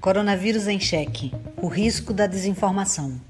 Coronavírus em Cheque O risco da desinformação.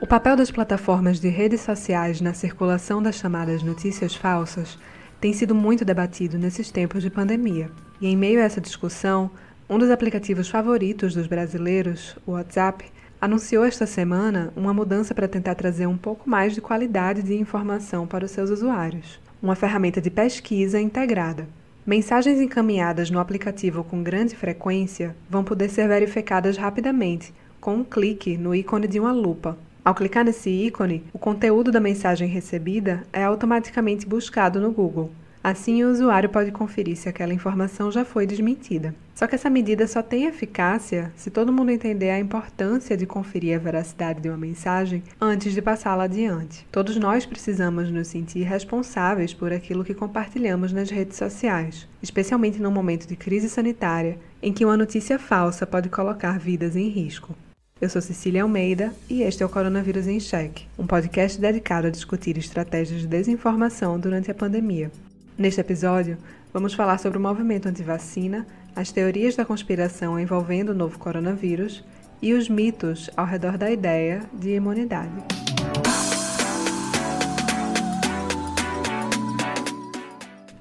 O papel das plataformas de redes sociais na circulação das chamadas notícias falsas tem sido muito debatido nesses tempos de pandemia. E em meio a essa discussão, um dos aplicativos favoritos dos brasileiros, o WhatsApp, anunciou esta semana uma mudança para tentar trazer um pouco mais de qualidade de informação para os seus usuários. Uma ferramenta de pesquisa integrada. Mensagens encaminhadas no aplicativo com grande frequência vão poder ser verificadas rapidamente, com um clique no ícone de uma lupa, ao clicar nesse ícone, o conteúdo da mensagem recebida é automaticamente buscado no Google. Assim, o usuário pode conferir se aquela informação já foi desmentida. Só que essa medida só tem eficácia se todo mundo entender a importância de conferir a veracidade de uma mensagem antes de passá-la adiante. Todos nós precisamos nos sentir responsáveis por aquilo que compartilhamos nas redes sociais, especialmente num momento de crise sanitária em que uma notícia falsa pode colocar vidas em risco. Eu sou Cecília Almeida e este é o Coronavírus em Cheque, um podcast dedicado a discutir estratégias de desinformação durante a pandemia. Neste episódio, vamos falar sobre o movimento anti-vacina, as teorias da conspiração envolvendo o novo coronavírus e os mitos ao redor da ideia de imunidade.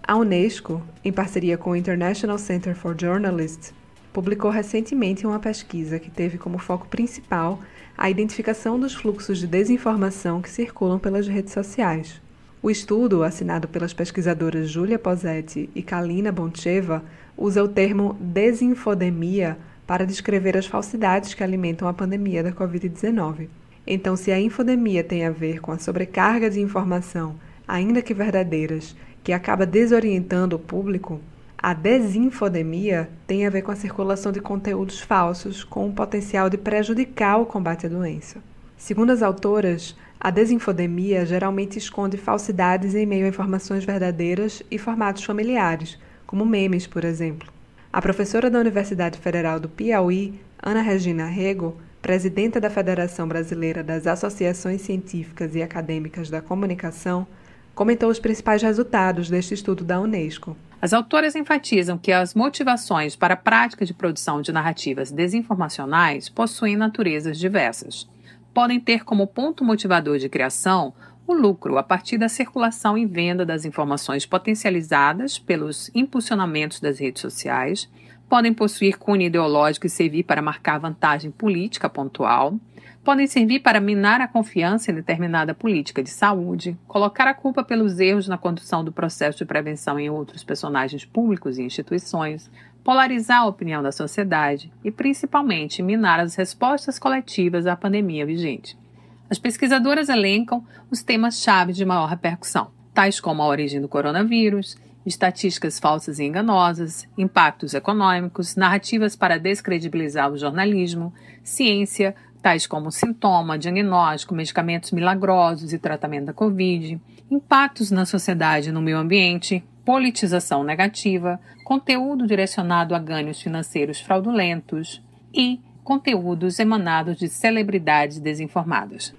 A Unesco, em parceria com o International Center for Journalists, publicou recentemente uma pesquisa que teve como foco principal a identificação dos fluxos de desinformação que circulam pelas redes sociais. O estudo, assinado pelas pesquisadoras Julia Posetti e Kalina Boncheva, usa o termo desinfodemia para descrever as falsidades que alimentam a pandemia da Covid-19. Então, se a infodemia tem a ver com a sobrecarga de informação, ainda que verdadeiras, que acaba desorientando o público, a desinfodemia tem a ver com a circulação de conteúdos falsos com o potencial de prejudicar o combate à doença. Segundo as autoras, a desinfodemia geralmente esconde falsidades em meio a informações verdadeiras e formatos familiares, como memes, por exemplo. A professora da Universidade Federal do Piauí, Ana Regina Rego, presidenta da Federação Brasileira das Associações Científicas e Acadêmicas da Comunicação, comentou os principais resultados deste estudo da Unesco. As autoras enfatizam que as motivações para a prática de produção de narrativas desinformacionais possuem naturezas diversas. Podem ter como ponto motivador de criação o lucro a partir da circulação e venda das informações potencializadas pelos impulsionamentos das redes sociais, podem possuir cunho ideológico e servir para marcar vantagem política pontual, podem servir para minar a confiança em determinada política de saúde, colocar a culpa pelos erros na condução do processo de prevenção em outros personagens públicos e instituições, polarizar a opinião da sociedade e, principalmente, minar as respostas coletivas à pandemia vigente. As pesquisadoras elencam os temas-chave de maior repercussão, tais como a origem do coronavírus, estatísticas falsas e enganosas, impactos econômicos, narrativas para descredibilizar o jornalismo, ciência, tais como sintoma, diagnóstico, medicamentos milagrosos e tratamento da Covid, impactos na sociedade e no meio ambiente, politização negativa, conteúdo direcionado a ganhos financeiros fraudulentos e conteúdos emanados de celebridades desinformadas.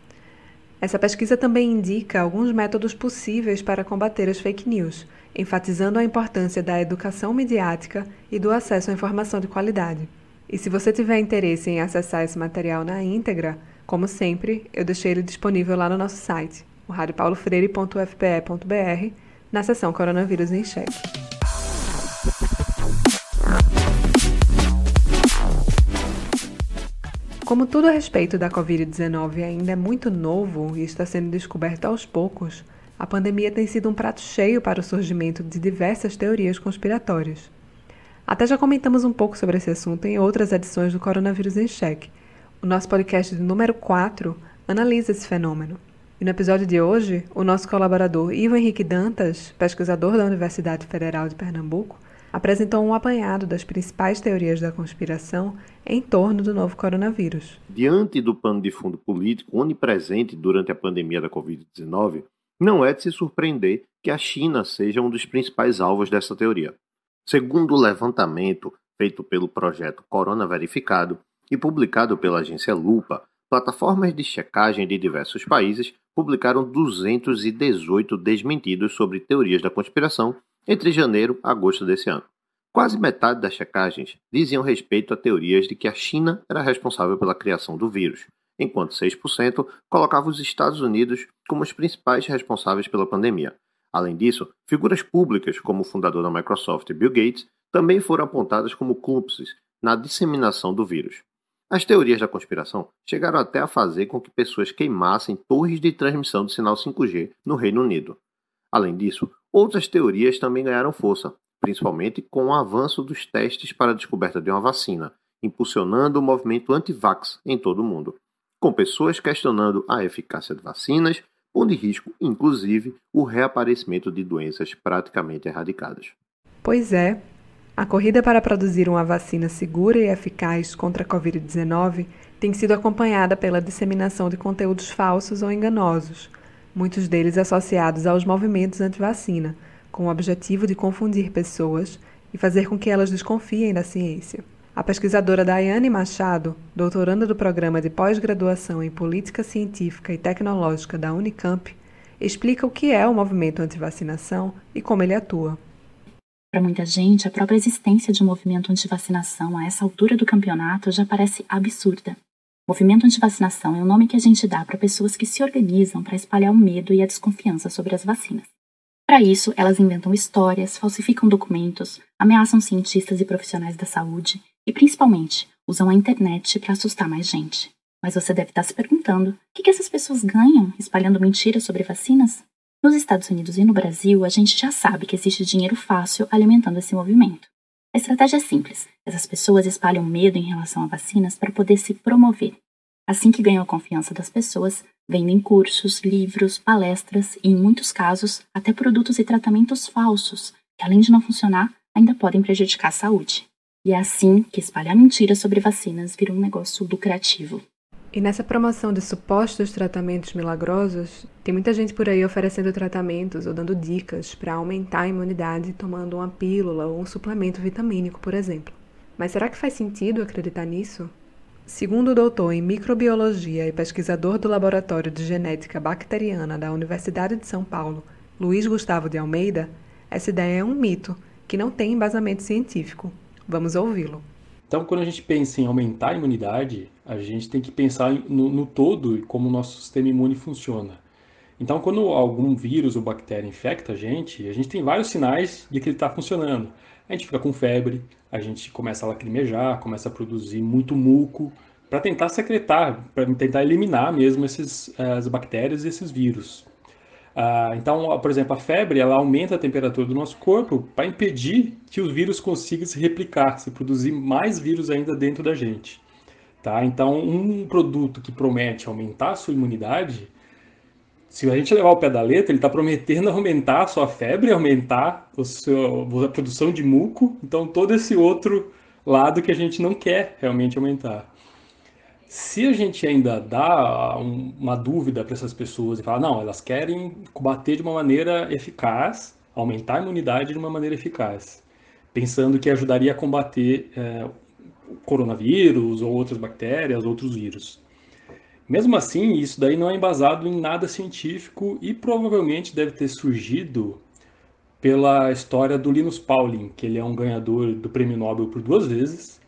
Essa pesquisa também indica alguns métodos possíveis para combater as fake news, enfatizando a importância da educação midiática e do acesso à informação de qualidade. E se você tiver interesse em acessar esse material na íntegra, como sempre, eu deixei ele disponível lá no nosso site, o radiopaulofreire.fpe.br, na seção Coronavírus em Cheque. Como tudo a respeito da Covid-19 ainda é muito novo e está sendo descoberto aos poucos, a pandemia tem sido um prato cheio para o surgimento de diversas teorias conspiratórias. Até já comentamos um pouco sobre esse assunto em outras edições do Coronavírus em Cheque. O nosso podcast número 4 analisa esse fenômeno. E no episódio de hoje, o nosso colaborador Ivo Henrique Dantas, pesquisador da Universidade Federal de Pernambuco, apresentou um apanhado das principais teorias da conspiração em torno do novo coronavírus. Diante do pano de fundo político onipresente durante a pandemia da Covid-19, não é de se surpreender que a China seja um dos principais alvos dessa teoria. Segundo o levantamento feito pelo projeto Corona Verificado e publicado pela agência Lupa, plataformas de checagem de diversos países publicaram 218 desmentidos sobre teorias da conspiração entre janeiro e agosto desse ano. Quase metade das checagens diziam respeito a teorias de que a China era responsável pela criação do vírus, enquanto 6% colocava os Estados Unidos como os principais responsáveis pela pandemia. Além disso, figuras públicas como o fundador da Microsoft, Bill Gates, também foram apontadas como cúmplices na disseminação do vírus. As teorias da conspiração chegaram até a fazer com que pessoas queimassem torres de transmissão do sinal 5G no Reino Unido. Além disso, outras teorias também ganharam força, principalmente com o avanço dos testes para a descoberta de uma vacina, impulsionando o movimento anti-vax em todo o mundo, com pessoas questionando a eficácia de vacinas, pondo em risco, inclusive, o reaparecimento de doenças praticamente erradicadas. Pois é, a corrida para produzir uma vacina segura e eficaz contra a Covid-19 tem sido acompanhada pela disseminação de conteúdos falsos ou enganosos, muitos deles associados aos movimentos anti-vacina, com o objetivo de confundir pessoas e fazer com que elas desconfiem da ciência. A pesquisadora Daiane Machado, doutoranda do programa de pós-graduação em Política Científica e Tecnológica da Unicamp, explica o que é o movimento anti-vacinação e como ele atua. Para muita gente, a própria existência de um movimento anti-vacinação a essa altura do campeonato já parece absurda. Movimento anti-vacinação é o nome que a gente dá para pessoas que se organizam para espalhar o medo e a desconfiança sobre as vacinas. Para isso, elas inventam histórias, falsificam documentos, ameaçam cientistas e profissionais da saúde e, principalmente, usam a internet para assustar mais gente. Mas você deve estar se perguntando: o que essas pessoas ganham espalhando mentiras sobre vacinas? Nos Estados Unidos e no Brasil, a gente já sabe que existe dinheiro fácil alimentando esse movimento. A estratégia é simples: essas pessoas espalham medo em relação a vacinas para poder se promover. Assim que ganham a confiança das pessoas, vendem cursos, livros, palestras e, em muitos casos, até produtos e tratamentos falsos, que além de não funcionar, ainda podem prejudicar a saúde. E é assim que espalhar mentiras sobre vacinas vira um negócio lucrativo. E nessa promoção de supostos tratamentos milagrosos, tem muita gente por aí oferecendo tratamentos ou dando dicas para aumentar a imunidade tomando uma pílula ou um suplemento vitamínico, por exemplo. Mas será que faz sentido acreditar nisso? Segundo o doutor em microbiologia e pesquisador do Laboratório de Genética Bacteriana da Universidade de São Paulo, Luiz Gustavo de Almeida, essa ideia é um mito que não tem embasamento científico. Vamos ouvi-lo. Então, quando a gente pensa em aumentar a imunidade, a gente tem que pensar no, no todo e como o nosso sistema imune funciona. Então, quando algum vírus ou bactéria infecta a gente, a gente tem vários sinais de que ele está funcionando. A gente fica com febre, a gente começa a lacrimejar, começa a produzir muito muco, para tentar secretar, para tentar eliminar mesmo esses, as bactérias e esses vírus. Ah, então, por exemplo, a febre ela aumenta a temperatura do nosso corpo para impedir que o vírus consiga se replicar, se produzir mais vírus ainda dentro da gente. Tá? Então, um produto que promete aumentar a sua imunidade, se a gente levar o pé da letra, ele está prometendo aumentar a sua febre, aumentar o seu, a produção de muco, então todo esse outro lado que a gente não quer realmente aumentar. Se a gente ainda dá uma dúvida para essas pessoas e fala, não, elas querem combater de uma maneira eficaz, aumentar a imunidade de uma maneira eficaz, pensando que ajudaria a combater é, o coronavírus ou outras bactérias, outros vírus. Mesmo assim, isso daí não é embasado em nada científico e provavelmente deve ter surgido pela história do Linus Pauling, que ele é um ganhador do Prêmio Nobel por duas vezes,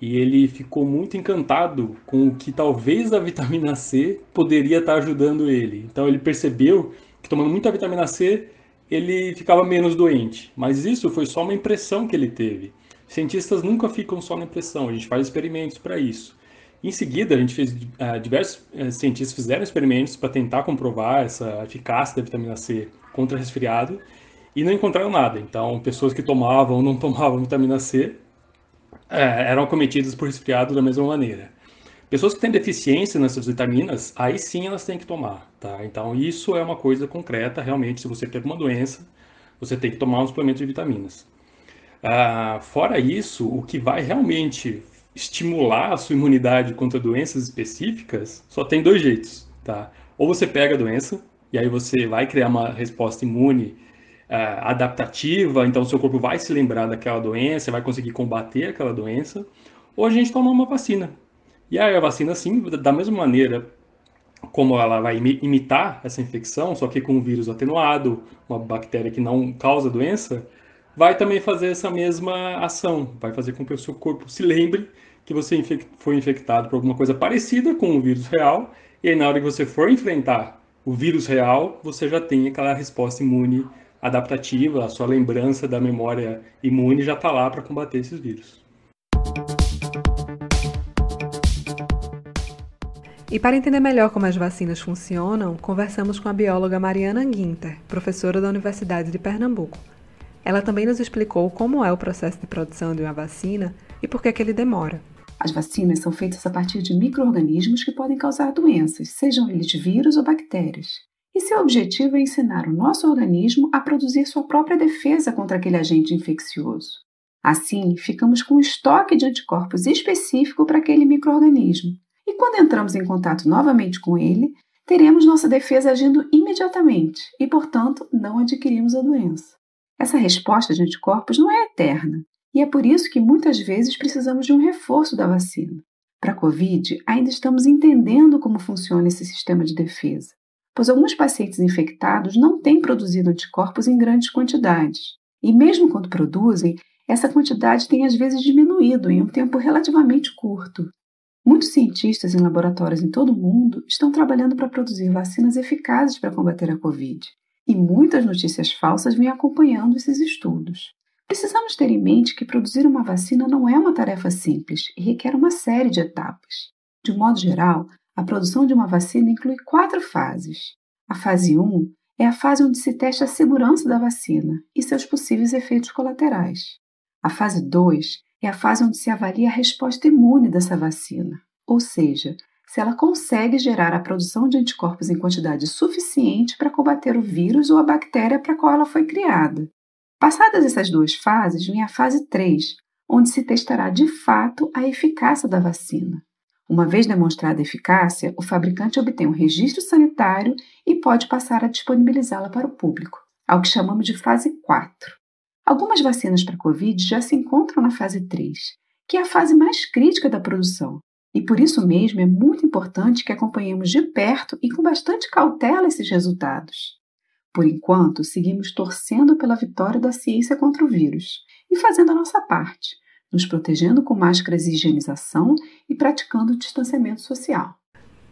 e ele ficou muito encantado com o que talvez a vitamina C poderia estar ajudando ele. Então ele percebeu que tomando muita vitamina C ele ficava menos doente, mas isso foi só uma impressão que ele teve. Cientistas nunca ficam só na impressão, a gente faz experimentos para isso. Em seguida, a gente fez uh, diversos uh, cientistas fizeram experimentos para tentar comprovar essa eficácia da vitamina C contra resfriado e não encontraram nada. Então, pessoas que tomavam ou não tomavam vitamina C é, eram cometidas por resfriado da mesma maneira. Pessoas que têm deficiência nessas vitaminas, aí sim elas têm que tomar, tá? Então isso é uma coisa concreta, realmente, se você tem uma doença, você tem que tomar um suplemento de vitaminas. Ah, fora isso, o que vai realmente estimular a sua imunidade contra doenças específicas, só tem dois jeitos, tá? Ou você pega a doença, e aí você vai criar uma resposta imune adaptativa, então seu corpo vai se lembrar daquela doença, vai conseguir combater aquela doença, ou a gente toma uma vacina. E aí a vacina, sim, da mesma maneira como ela vai imitar essa infecção, só que com um vírus atenuado, uma bactéria que não causa doença, vai também fazer essa mesma ação, vai fazer com que o seu corpo se lembre que você foi infectado por alguma coisa parecida com o vírus real, e aí na hora que você for enfrentar o vírus real, você já tem aquela resposta imune adaptativa, a sua lembrança da memória imune já está lá para combater esses vírus. E para entender melhor como as vacinas funcionam, conversamos com a bióloga Mariana Guinter, professora da Universidade de Pernambuco. Ela também nos explicou como é o processo de produção de uma vacina e por que, que ele demora. As vacinas são feitas a partir de micro-organismos que podem causar doenças, sejam eles vírus ou bactérias. E seu objetivo é ensinar o nosso organismo a produzir sua própria defesa contra aquele agente infeccioso. Assim, ficamos com um estoque de anticorpos específico para aquele microorganismo e quando entramos em contato novamente com ele, teremos nossa defesa agindo imediatamente e, portanto, não adquirimos a doença. Essa resposta de anticorpos não é eterna e é por isso que muitas vezes precisamos de um reforço da vacina. Para a Covid, ainda estamos entendendo como funciona esse sistema de defesa, pois alguns pacientes infectados não têm produzido anticorpos em grandes quantidades. E mesmo quando produzem, essa quantidade tem às vezes diminuído em um tempo relativamente curto, Muitos cientistas em laboratórios em todo o mundo estão trabalhando para produzir vacinas eficazes para combater a Covid, e muitas notícias falsas vêm acompanhando esses estudos. Precisamos ter em mente que produzir uma vacina não é uma tarefa simples e requer uma série de etapas. De modo geral, a produção de uma vacina inclui quatro fases. A fase 1 é a fase onde se testa a segurança da vacina e seus possíveis efeitos colaterais. A fase 2 é a fase onde se avalia a resposta imune dessa vacina, ou seja, se ela consegue gerar a produção de anticorpos em quantidade suficiente para combater o vírus ou a bactéria para a qual ela foi criada. Passadas essas duas fases, vem a fase 3, onde se testará de fato a eficácia da vacina. Uma vez demonstrada a eficácia, o fabricante obtém um registro sanitário e pode passar a disponibilizá-la para o público, ao que chamamos de fase 4. Algumas vacinas para Covid já se encontram na fase 3, que é a fase mais crítica da produção, e por isso mesmo é muito importante que acompanhemos de perto e com bastante cautela esses resultados. Por enquanto, seguimos torcendo pela vitória da ciência contra o vírus e fazendo a nossa parte, nos protegendo com máscaras e higienização e praticando o distanciamento social.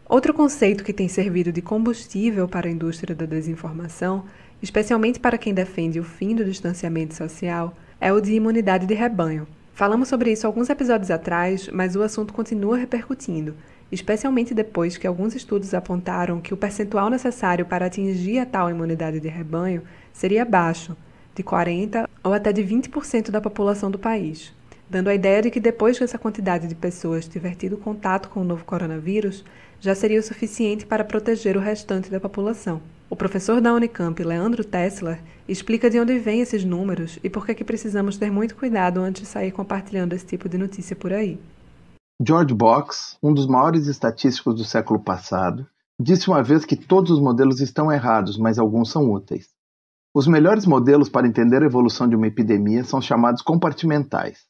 Outro conceito que tem servido de combustível para a indústria da desinformação especialmente para quem defende o fim do distanciamento social, é o de imunidade de rebanho. Falamos sobre isso alguns episódios atrás, mas o assunto continua repercutindo, especialmente depois que alguns estudos apontaram que o percentual necessário para atingir a tal imunidade de rebanho seria baixo, de 40% ou até de 20% da população do país, dando a ideia de que depois que essa quantidade de pessoas tiver tido contato com o novo coronavírus, já seria o suficiente para proteger o restante da população. O professor da Unicamp, Leandro Tessler, explica de onde vêm esses números e por que, que precisamos ter muito cuidado antes de sair compartilhando esse tipo de notícia por aí. George Box, um dos maiores estatísticos do século passado, disse uma vez que todos os modelos estão errados, mas alguns são úteis. Os melhores modelos para entender a evolução de uma epidemia são chamados compartimentais.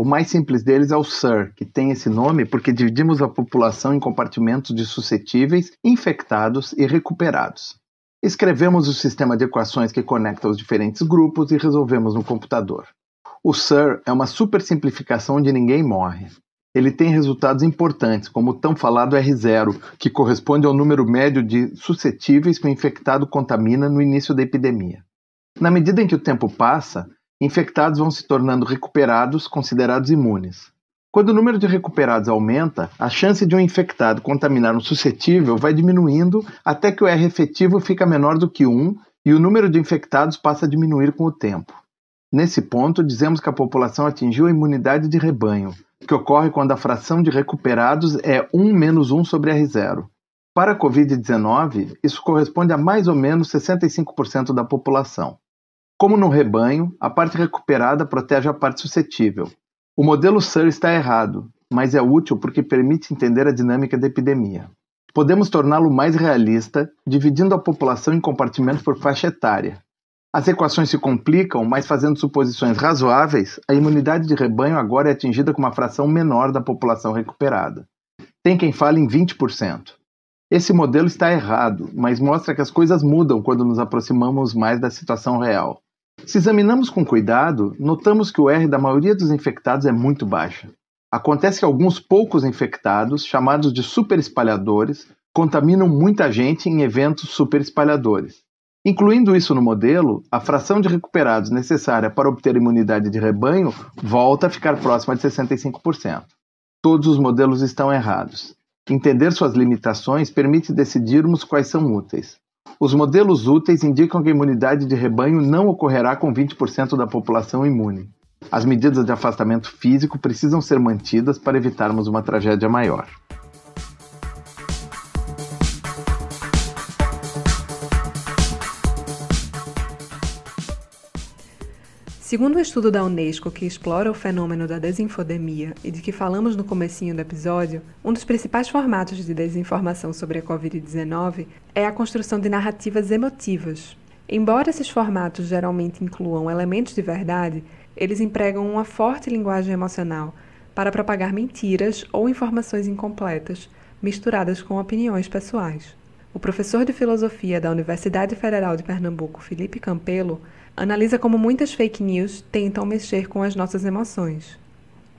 O mais simples deles é o SIR, que tem esse nome porque dividimos a população em compartimentos de suscetíveis, infectados e recuperados. Escrevemos o sistema de equações que conecta os diferentes grupos e resolvemos no computador. O SIR é uma super simplificação onde ninguém morre. Ele tem resultados importantes, como o tão falado R0, que corresponde ao número médio de suscetíveis que o infectado contamina no início da epidemia. Na medida em que o tempo passa, infectados vão se tornando recuperados, considerados imunes. Quando o número de recuperados aumenta, a chance de um infectado contaminar um suscetível vai diminuindo até que o R efetivo fica menor do que 1 e o número de infectados passa a diminuir com o tempo. Nesse ponto, dizemos que a população atingiu a imunidade de rebanho, que ocorre quando a fração de recuperados é 1 menos 1 sobre R0. Para a Covid-19, isso corresponde a mais ou menos 65% da população. Como no rebanho, a parte recuperada protege a parte suscetível, o modelo SIR está errado, mas é útil porque permite entender a dinâmica da epidemia. Podemos torná-lo mais realista, dividindo a população em compartimentos por faixa etária. As equações se complicam, mas fazendo suposições razoáveis, a imunidade de rebanho agora é atingida com uma fração menor da população recuperada. Tem quem fale em 20%. Esse modelo está errado, mas mostra que as coisas mudam quando nos aproximamos mais da situação real. Se examinamos com cuidado, notamos que o R da maioria dos infectados é muito baixa. Acontece que alguns poucos infectados, chamados de superespalhadores, contaminam muita gente em eventos superespalhadores. Incluindo isso no modelo, a fração de recuperados necessária para obter imunidade de rebanho volta a ficar próxima de 65%. Todos os modelos estão errados. Entender suas limitações permite decidirmos quais são úteis. Os modelos úteis indicam que a imunidade de rebanho não ocorrerá com 20% da população imune. As medidas de afastamento físico precisam ser mantidas para evitarmos uma tragédia maior. Segundo um estudo da Unesco que explora o fenômeno da desinfodemia e de que falamos no comecinho do episódio, um dos principais formatos de desinformação sobre a COVID-19 é a construção de narrativas emotivas. Embora esses formatos geralmente incluam elementos de verdade, eles empregam uma forte linguagem emocional para propagar mentiras ou informações incompletas, misturadas com opiniões pessoais. O professor de filosofia da Universidade Federal de Pernambuco, Felipe Campelo, analisa como muitas fake news tentam mexer com as nossas emoções.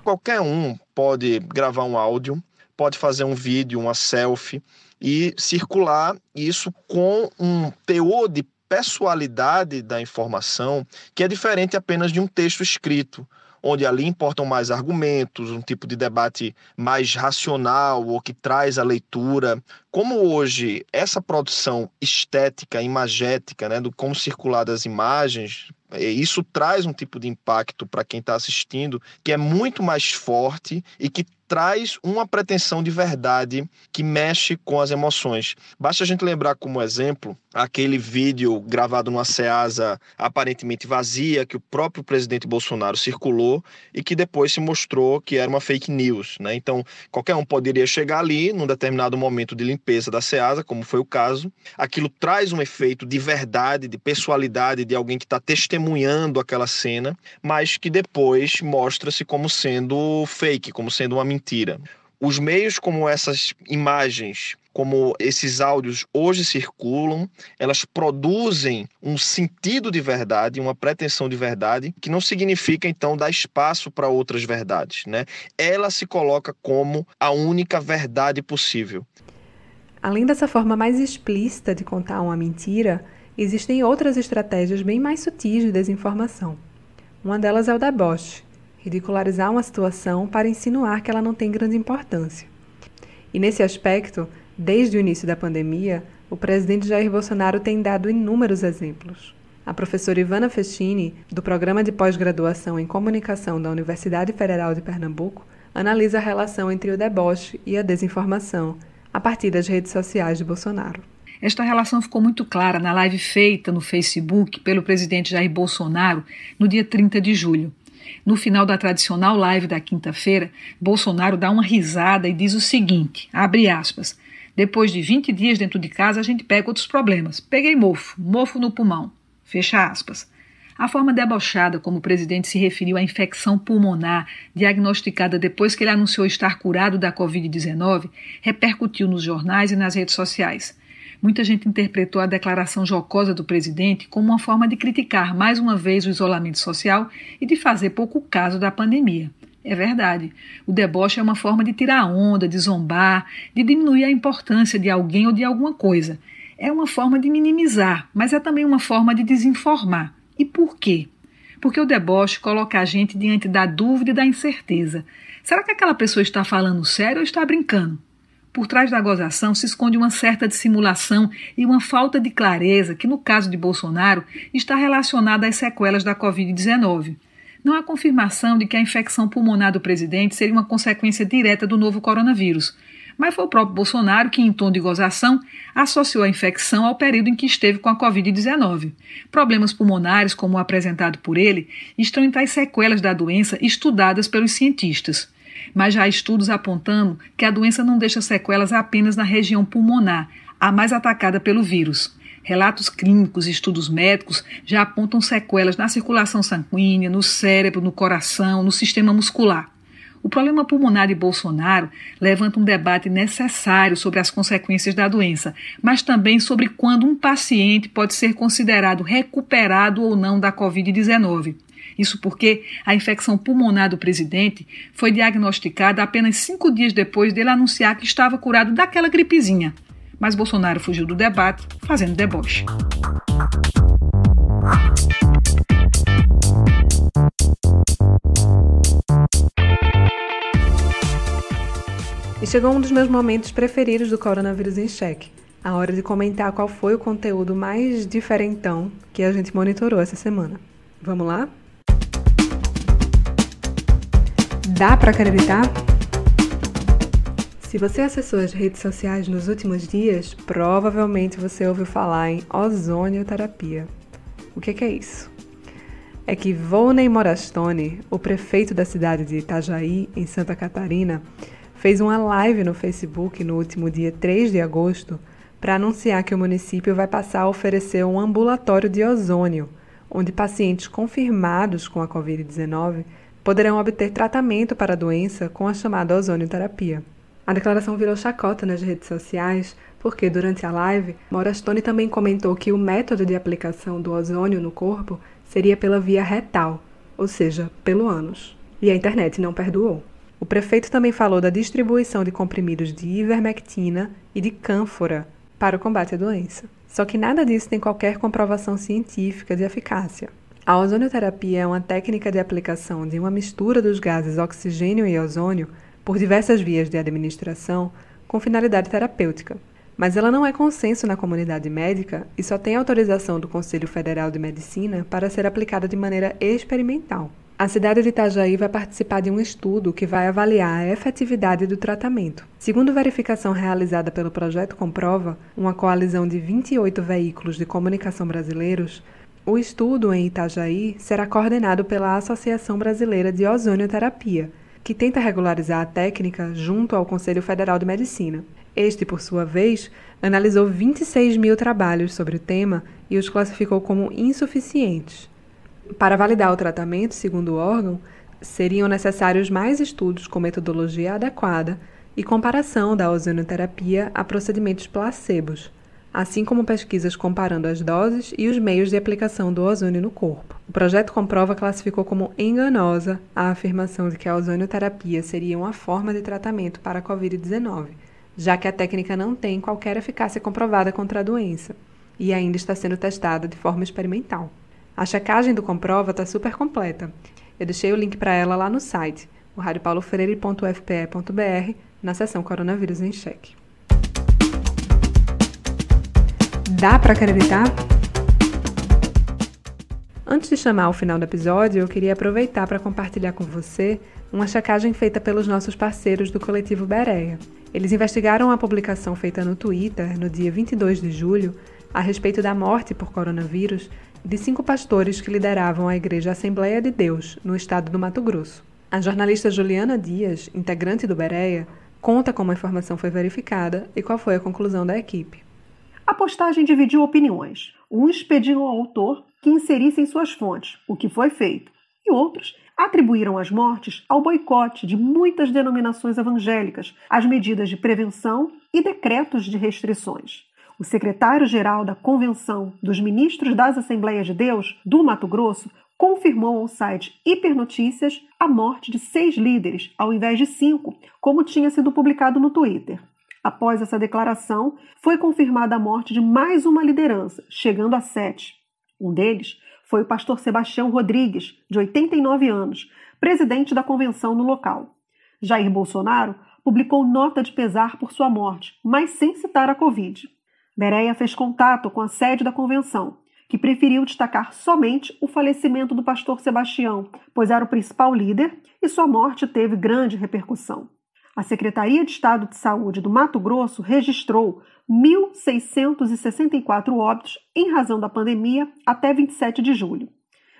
Qualquer um pode gravar um áudio, pode fazer um vídeo, uma selfie e circular isso com um teor de pessoalidade da informação que é diferente apenas de um texto escrito onde ali importam mais argumentos, um tipo de debate mais racional ou que traz a leitura. Como hoje essa produção estética, imagética, né, do como circular das imagens, isso traz um tipo de impacto para quem está assistindo que é muito mais forte e que traz uma pretensão de verdade que mexe com as emoções. Basta a gente lembrar como exemplo aquele vídeo gravado numa Ceasa aparentemente vazia que o próprio presidente Bolsonaro circulou e que depois se mostrou que era uma fake news, né? Então, qualquer um poderia chegar ali num determinado momento de limpeza da Ceasa, como foi o caso. Aquilo traz um efeito de verdade, de pessoalidade de alguém que está testemunhando aquela cena, mas que depois mostra-se como sendo fake, como sendo uma mentira. Os meios como essas imagens, como esses áudios hoje circulam, elas produzem um sentido de verdade, uma pretensão de verdade, que não significa então dar espaço para outras verdades, né? Ela se coloca como a única verdade possível. Além dessa forma mais explícita de contar uma mentira, existem outras estratégias bem mais sutis de desinformação. Uma delas é o deboche, ridicularizar uma situação para insinuar que ela não tem grande importância. E nesse aspecto, desde o início da pandemia, o presidente Jair Bolsonaro tem dado inúmeros exemplos. A professora Ivana Festini, do Programa de Pós-Graduação em Comunicação da Universidade Federal de Pernambuco, analisa a relação entre o deboche e a desinformação, a partir das redes sociais de Bolsonaro. Esta relação ficou muito clara na live feita no Facebook pelo presidente Jair Bolsonaro no dia 30 de julho. No final da tradicional live da quinta-feira, Bolsonaro dá uma risada e diz o seguinte: abre aspas. Depois de 20 dias dentro de casa, a gente pega outros problemas. Peguei mofo, mofo no pulmão. Fecha aspas. A forma debochada como o presidente se referiu à infecção pulmonar diagnosticada depois que ele anunciou estar curado da Covid-19 repercutiu nos jornais e nas redes sociais. Muita gente interpretou a declaração jocosa do presidente como uma forma de criticar mais uma vez o isolamento social e de fazer pouco caso da pandemia. É verdade. O deboche é uma forma de tirar onda, de zombar, de diminuir a importância de alguém ou de alguma coisa. É uma forma de minimizar, mas é também uma forma de desinformar. E por quê? Porque o deboche coloca a gente diante da dúvida e da incerteza. Será que aquela pessoa está falando sério ou está brincando? Por trás da gozação se esconde uma certa dissimulação e uma falta de clareza que, no caso de Bolsonaro, está relacionada às sequelas da Covid-19. Não há confirmação de que a infecção pulmonar do presidente seria uma consequência direta do novo coronavírus, mas foi o próprio Bolsonaro que, em tom de gozação, associou a infecção ao período em que esteve com a Covid-19. Problemas pulmonares, como o apresentado por ele, estão entre as sequelas da doença estudadas pelos cientistas mas já há estudos apontando que a doença não deixa sequelas apenas na região pulmonar, a mais atacada pelo vírus. Relatos clínicos e estudos médicos já apontam sequelas na circulação sanguínea, no cérebro, no coração, no sistema muscular. O problema pulmonar de Bolsonaro levanta um debate necessário sobre as consequências da doença, mas também sobre quando um paciente pode ser considerado recuperado ou não da Covid-19. Isso porque a infecção pulmonar do presidente foi diagnosticada apenas cinco dias depois dele anunciar que estava curado daquela gripezinha. Mas Bolsonaro fugiu do debate, fazendo deboche. E chegou um dos meus momentos preferidos do Coronavírus em Cheque. A hora de comentar qual foi o conteúdo mais diferentão que a gente monitorou essa semana. Vamos lá? Dá para acreditar? Se você acessou as redes sociais nos últimos dias, provavelmente você ouviu falar em ozonioterapia. O que, que é isso? É que Volney Morastone, o prefeito da cidade de Itajaí, em Santa Catarina, fez uma live no Facebook no último dia 3 de agosto para anunciar que o município vai passar a oferecer um ambulatório de ozônio, onde pacientes confirmados com a Covid-19 poderão obter tratamento para a doença com a chamada ozonioterapia. A declaração virou chacota nas redes sociais porque, durante a live, Morastone também comentou que o método de aplicação do ozônio no corpo seria pela via retal, ou seja, pelo ânus. E a internet não perdoou. O prefeito também falou da distribuição de comprimidos de ivermectina e de cânfora para o combate à doença. Só que nada disso tem qualquer comprovação científica de eficácia. A ozonioterapia é uma técnica de aplicação de uma mistura dos gases oxigênio e ozônio por diversas vias de administração com finalidade terapêutica. Mas ela não é consenso na comunidade médica e só tem autorização do Conselho Federal de Medicina para ser aplicada de maneira experimental. A cidade de Itajaí vai participar de um estudo que vai avaliar a efetividade do tratamento. Segundo verificação realizada pelo Projeto Comprova, uma coalizão de 28 veículos de comunicação brasileiros, o estudo em Itajaí será coordenado pela Associação Brasileira de Ozonioterapia, que tenta regularizar a técnica junto ao Conselho Federal de Medicina. Este, por sua vez, analisou 26 mil trabalhos sobre o tema e os classificou como insuficientes. Para validar o tratamento, segundo o órgão, seriam necessários mais estudos com metodologia adequada e comparação da ozonoterapia a procedimentos placebos, assim como pesquisas comparando as doses e os meios de aplicação do ozônio no corpo. O projeto Comprova classificou como enganosa a afirmação de que a ozonoterapia seria uma forma de tratamento para a Covid-19, já que a técnica não tem qualquer eficácia comprovada contra a doença e ainda está sendo testada de forma experimental. A checagem do Comprova está super completa. Eu deixei o link para ela lá no site, o radiopaulofreire.fpe.br, na seção Coronavírus em Cheque. Dá para acreditar? Antes de chamar o final do episódio, eu queria aproveitar para compartilhar com você uma checagem feita pelos nossos parceiros do coletivo Bereia. Eles investigaram a publicação feita no Twitter, no dia 22 de julho, a respeito da morte por coronavírus de cinco pastores que lideravam a Igreja Assembleia de Deus, no estado do Mato Grosso. A jornalista Juliana Dias, integrante do Bereia, conta como a informação foi verificada e qual foi a conclusão da equipe. A postagem dividiu opiniões. Uns pediram ao autor que inserissem suas fontes, o que foi feito, e outros atribuíram as mortes ao boicote de muitas denominações evangélicas, às medidas de prevenção e decretos de restrições. O secretário-geral da Convenção dos Ministros das Assembleias de Deus do Mato Grosso confirmou ao site Hipernotícias a morte de seis líderes, ao invés de cinco, como tinha sido publicado no Twitter. Após essa declaração, foi confirmada a morte de mais uma liderança, chegando a sete. Um deles foi o pastor Sebastião Rodrigues, de 89 anos, presidente da convenção no local. Jair Bolsonaro publicou nota de pesar por sua morte, mas sem citar a Covid. Bereia fez contato com a sede da convenção, que preferiu destacar somente o falecimento do pastor Sebastião, pois era o principal líder e sua morte teve grande repercussão. A Secretaria de Estado de Saúde do Mato Grosso registrou 1.664 óbitos em razão da pandemia até 27 de julho.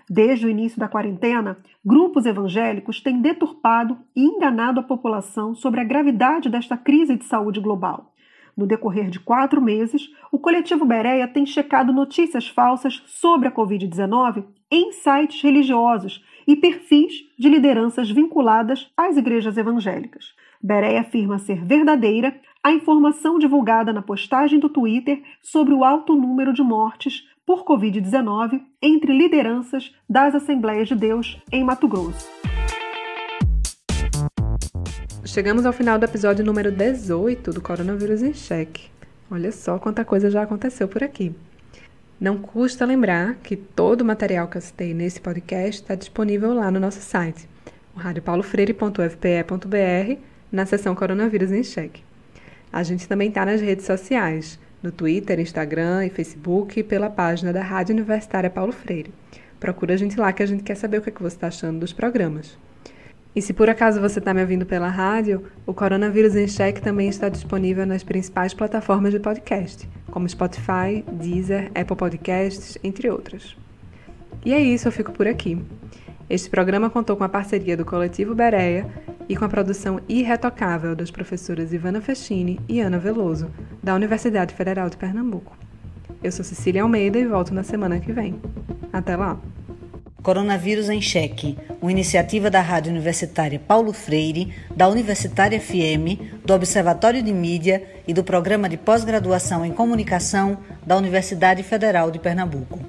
Desde o início da quarentena, grupos evangélicos têm deturpado e enganado a população sobre a gravidade desta crise de saúde global. No decorrer de quatro meses, o coletivo Bereia tem checado notícias falsas sobre a Covid-19 em sites religiosos e perfis de lideranças vinculadas às igrejas evangélicas. Bereia afirma ser verdadeira a informação divulgada na postagem do Twitter sobre o alto número de mortes por Covid-19 entre lideranças das Assembleias de Deus em Mato Grosso. Chegamos ao final do episódio número 18 do Coronavírus em Cheque. Olha só quanta coisa já aconteceu por aqui. Não custa lembrar que todo o material que eu citei nesse podcast está disponível lá no nosso site, o radiopaulofreire.fpe.br, na seção Coronavírus em Cheque. A gente também está nas redes sociais, no Twitter, Instagram e Facebook, pela página da Rádio Universitária Paulo Freire. Procura a gente lá que a gente quer saber o que, é que você está achando dos programas. E se por acaso você está me ouvindo pela rádio, o Coronavírus em Cheque também está disponível nas principais plataformas de podcast, como Spotify, Deezer, Apple Podcasts, entre outras. E é isso, eu fico por aqui. Este programa contou com a parceria do Coletivo Bereia e com a produção irretocável das professoras Ivana Festini e Ana Veloso, da Universidade Federal de Pernambuco. Eu sou Cecília Almeida e volto na semana que vem. Até lá! Coronavírus em Cheque, uma iniciativa da Rádio Universitária Paulo Freire, da Universitária FM, do Observatório de Mídia e do Programa de Pós-Graduação em Comunicação da Universidade Federal de Pernambuco.